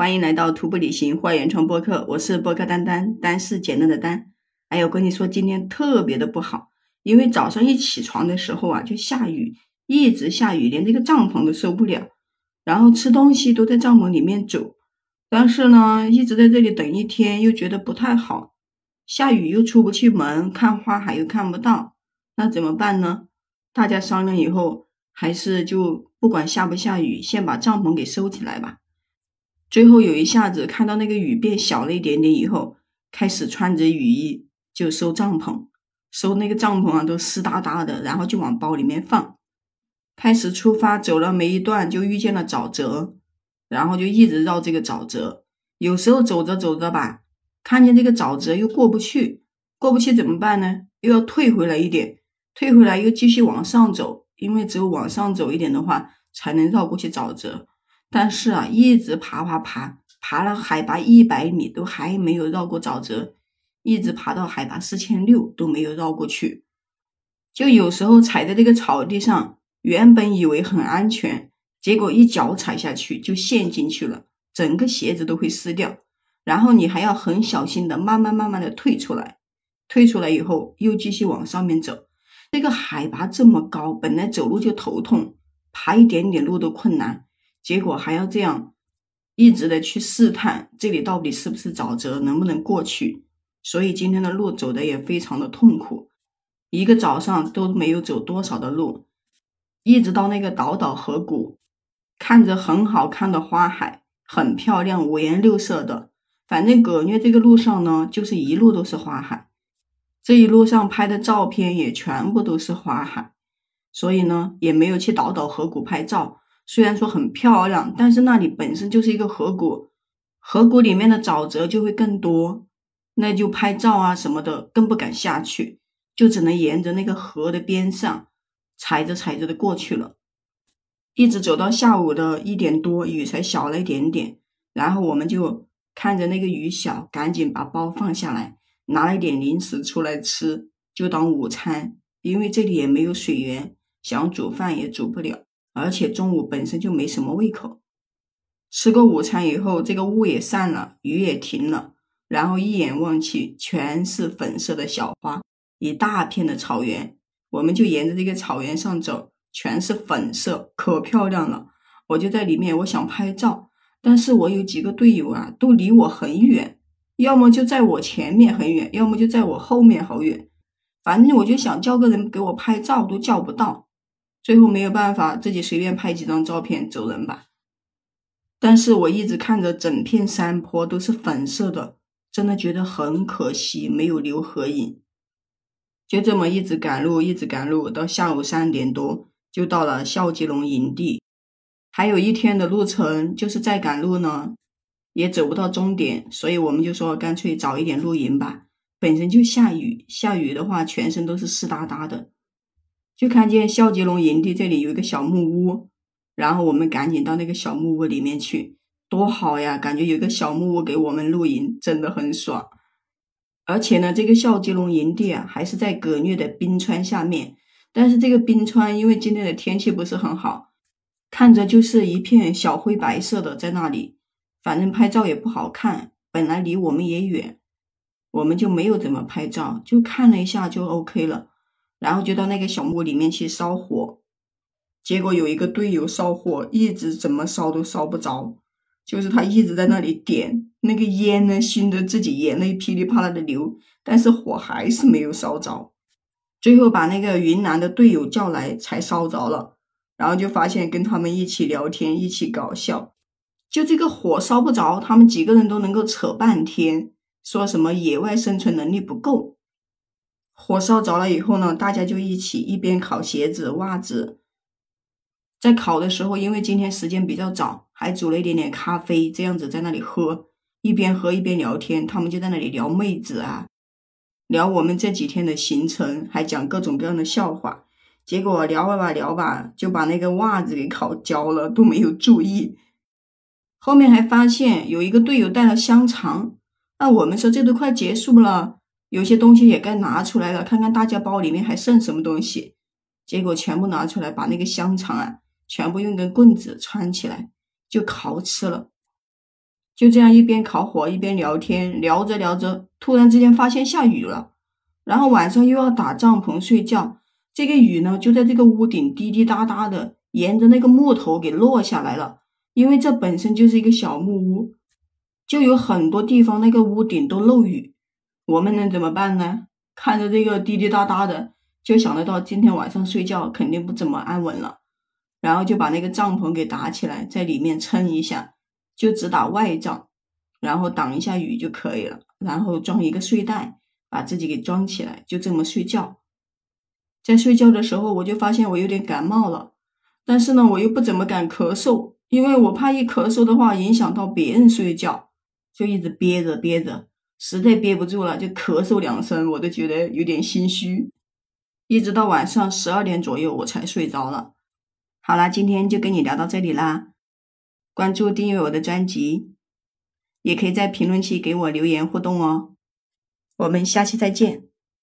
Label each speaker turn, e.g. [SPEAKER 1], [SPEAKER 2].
[SPEAKER 1] 欢迎来到徒步旅行花原创播客，我是播客丹丹，丹是简单的丹。哎，我跟你说，今天特别的不好，因为早上一起床的时候啊，就下雨，一直下雨，连这个帐篷都受不了。然后吃东西都在帐篷里面走，但是呢，一直在这里等一天，又觉得不太好。下雨又出不去门，看花海又看不到，那怎么办呢？大家商量以后，还是就不管下不下雨，先把帐篷给收起来吧。最后有一下子看到那个雨变小了一点点以后，开始穿着雨衣就收帐篷，收那个帐篷啊都湿哒哒的，然后就往包里面放。开始出发走了没一段就遇见了沼泽，然后就一直绕这个沼泽。有时候走着走着吧，看见这个沼泽又过不去，过不去怎么办呢？又要退回来一点，退回来又继续往上走，因为只有往上走一点的话，才能绕过去沼泽。但是啊，一直爬爬爬，爬了海拔一百米都还没有绕过沼泽，一直爬到海拔四千六都没有绕过去。就有时候踩在这个草地上，原本以为很安全，结果一脚踩下去就陷进去了，整个鞋子都会湿掉。然后你还要很小心的慢慢慢慢的退出来，退出来以后又继续往上面走。这个海拔这么高，本来走路就头痛，爬一点点路都困难。结果还要这样一直的去试探这里到底是不是沼泽，能不能过去？所以今天的路走的也非常的痛苦，一个早上都没有走多少的路，一直到那个岛岛河谷，看着很好看的花海，很漂亮，五颜六色的。反正葛虐这个路上呢，就是一路都是花海，这一路上拍的照片也全部都是花海，所以呢，也没有去岛岛河谷拍照。虽然说很漂亮，但是那里本身就是一个河谷，河谷里面的沼泽就会更多，那就拍照啊什么的更不敢下去，就只能沿着那个河的边上踩着踩着的过去了，一直走到下午的一点多，雨才小了一点点，然后我们就看着那个雨小，赶紧把包放下来，拿了一点零食出来吃，就当午餐，因为这里也没有水源，想煮饭也煮不了。而且中午本身就没什么胃口，吃过午餐以后，这个雾也散了，雨也停了，然后一眼望去，全是粉色的小花，一大片的草原，我们就沿着这个草原上走，全是粉色，可漂亮了。我就在里面，我想拍照，但是我有几个队友啊，都离我很远，要么就在我前面很远，要么就在我后面好远，反正我就想叫个人给我拍照，都叫不到。最后没有办法，自己随便拍几张照片走人吧。但是我一直看着整片山坡都是粉色的，真的觉得很可惜，没有留合影。就这么一直赶路，一直赶路，到下午三点多就到了孝吉龙营地。还有一天的路程，就是在赶路呢，也走不到终点，所以我们就说干脆早一点露营吧。本身就下雨，下雨的话全身都是湿哒哒的。就看见孝吉龙营地这里有一个小木屋，然后我们赶紧到那个小木屋里面去，多好呀！感觉有个小木屋给我们露营，真的很爽。而且呢，这个孝吉龙营地啊，还是在葛虐的冰川下面。但是这个冰川因为今天的天气不是很好，看着就是一片小灰白色的在那里，反正拍照也不好看。本来离我们也远，我们就没有怎么拍照，就看了一下就 OK 了。然后就到那个小木屋里面去烧火，结果有一个队友烧火一直怎么烧都烧不着，就是他一直在那里点那个烟呢，熏得自己眼泪噼里啪啦的流，但是火还是没有烧着。最后把那个云南的队友叫来才烧着了，然后就发现跟他们一起聊天，一起搞笑，就这个火烧不着，他们几个人都能够扯半天，说什么野外生存能力不够。火烧着了以后呢，大家就一起一边烤鞋子、袜子。在烤的时候，因为今天时间比较早，还煮了一点点咖啡，这样子在那里喝，一边喝一边聊天。他们就在那里聊妹子啊，聊我们这几天的行程，还讲各种各样的笑话。结果聊吧聊吧，就把那个袜子给烤焦了，都没有注意。后面还发现有一个队友带了香肠，那我们说这都快结束了。有些东西也该拿出来了，看看大家包里面还剩什么东西。结果全部拿出来，把那个香肠啊，全部用根棍子穿起来就烤吃了。就这样一边烤火一边聊天，聊着聊着，突然之间发现下雨了，然后晚上又要打帐篷睡觉，这个雨呢就在这个屋顶滴滴答答的，沿着那个木头给落下来了。因为这本身就是一个小木屋，就有很多地方那个屋顶都漏雨，我们能怎么办呢？看着这个滴滴答答的，就想得到今天晚上睡觉肯定不怎么安稳了，然后就把那个帐篷给打起来，在里面撑一下。就只打外帐，然后挡一下雨就可以了。然后装一个睡袋，把自己给装起来，就这么睡觉。在睡觉的时候，我就发现我有点感冒了，但是呢，我又不怎么敢咳嗽，因为我怕一咳嗽的话影响到别人睡觉，就一直憋着憋着，实在憋不住了就咳嗽两声，我都觉得有点心虚。一直到晚上十二点左右我才睡着了。好啦，今天就跟你聊到这里啦。关注订阅我的专辑，也可以在评论区给我留言互动哦。我们下期再见。